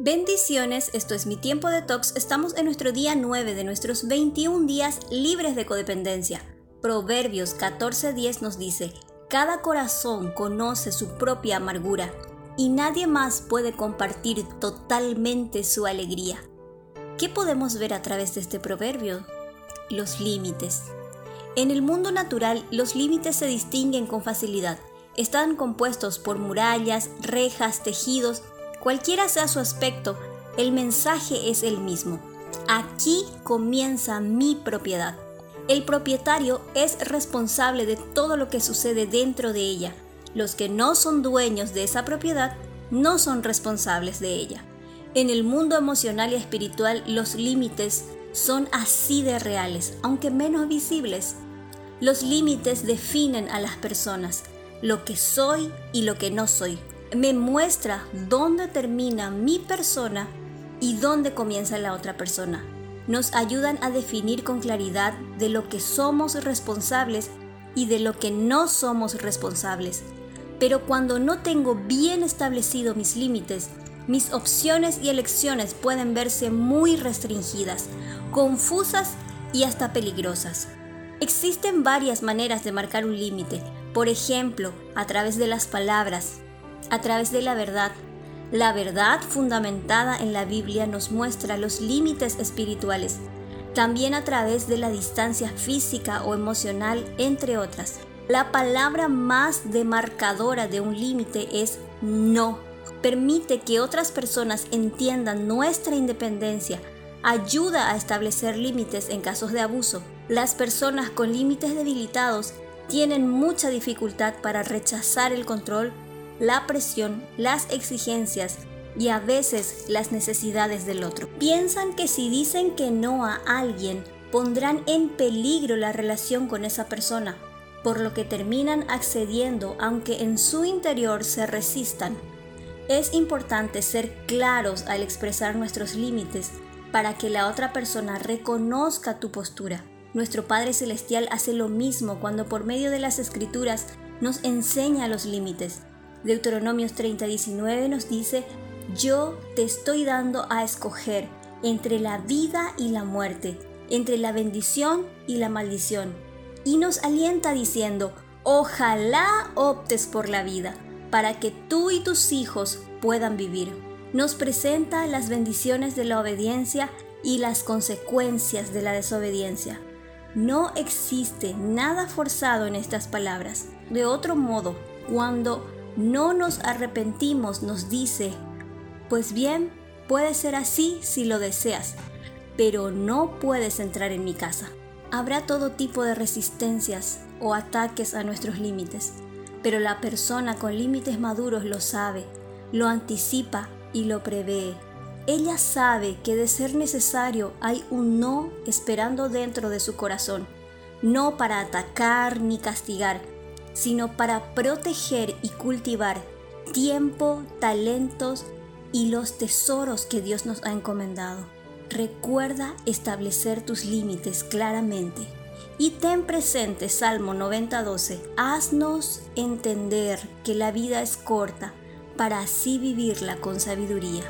Bendiciones, esto es mi tiempo de tox. Estamos en nuestro día 9 de nuestros 21 días libres de codependencia. Proverbios 14:10 nos dice, cada corazón conoce su propia amargura y nadie más puede compartir totalmente su alegría. ¿Qué podemos ver a través de este proverbio? Los límites. En el mundo natural, los límites se distinguen con facilidad. Están compuestos por murallas, rejas, tejidos Cualquiera sea su aspecto, el mensaje es el mismo. Aquí comienza mi propiedad. El propietario es responsable de todo lo que sucede dentro de ella. Los que no son dueños de esa propiedad no son responsables de ella. En el mundo emocional y espiritual los límites son así de reales, aunque menos visibles. Los límites definen a las personas, lo que soy y lo que no soy, me muestra dónde termina mi persona y dónde comienza la otra persona. Nos ayudan a definir con claridad de lo que somos responsables y de lo que no somos responsables. Pero cuando no tengo bien establecido mis límites, mis opciones y elecciones pueden verse muy restringidas, confusas y hasta peligrosas. Existen varias maneras de marcar un límite, por ejemplo, a través de las palabras, a través de la verdad. La verdad fundamentada en la Biblia nos muestra los límites espirituales, también a través de la distancia física o emocional, entre otras. La palabra más demarcadora de un límite es no. Permite que otras personas entiendan nuestra independencia, ayuda a establecer límites en casos de abuso. Las personas con límites debilitados tienen mucha dificultad para rechazar el control la presión, las exigencias y a veces las necesidades del otro. Piensan que si dicen que no a alguien, pondrán en peligro la relación con esa persona, por lo que terminan accediendo aunque en su interior se resistan. Es importante ser claros al expresar nuestros límites para que la otra persona reconozca tu postura. Nuestro Padre Celestial hace lo mismo cuando por medio de las escrituras nos enseña los límites. Deuteronomios 30:19 nos dice, yo te estoy dando a escoger entre la vida y la muerte, entre la bendición y la maldición. Y nos alienta diciendo, ojalá optes por la vida, para que tú y tus hijos puedan vivir. Nos presenta las bendiciones de la obediencia y las consecuencias de la desobediencia. No existe nada forzado en estas palabras. De otro modo, cuando no nos arrepentimos, nos dice, pues bien, puede ser así si lo deseas, pero no puedes entrar en mi casa. Habrá todo tipo de resistencias o ataques a nuestros límites, pero la persona con límites maduros lo sabe, lo anticipa y lo prevé. Ella sabe que de ser necesario hay un no esperando dentro de su corazón, no para atacar ni castigar, sino para proteger y cultivar tiempo, talentos y los tesoros que Dios nos ha encomendado. Recuerda establecer tus límites claramente y ten presente Salmo 90:12. Haznos entender que la vida es corta para así vivirla con sabiduría.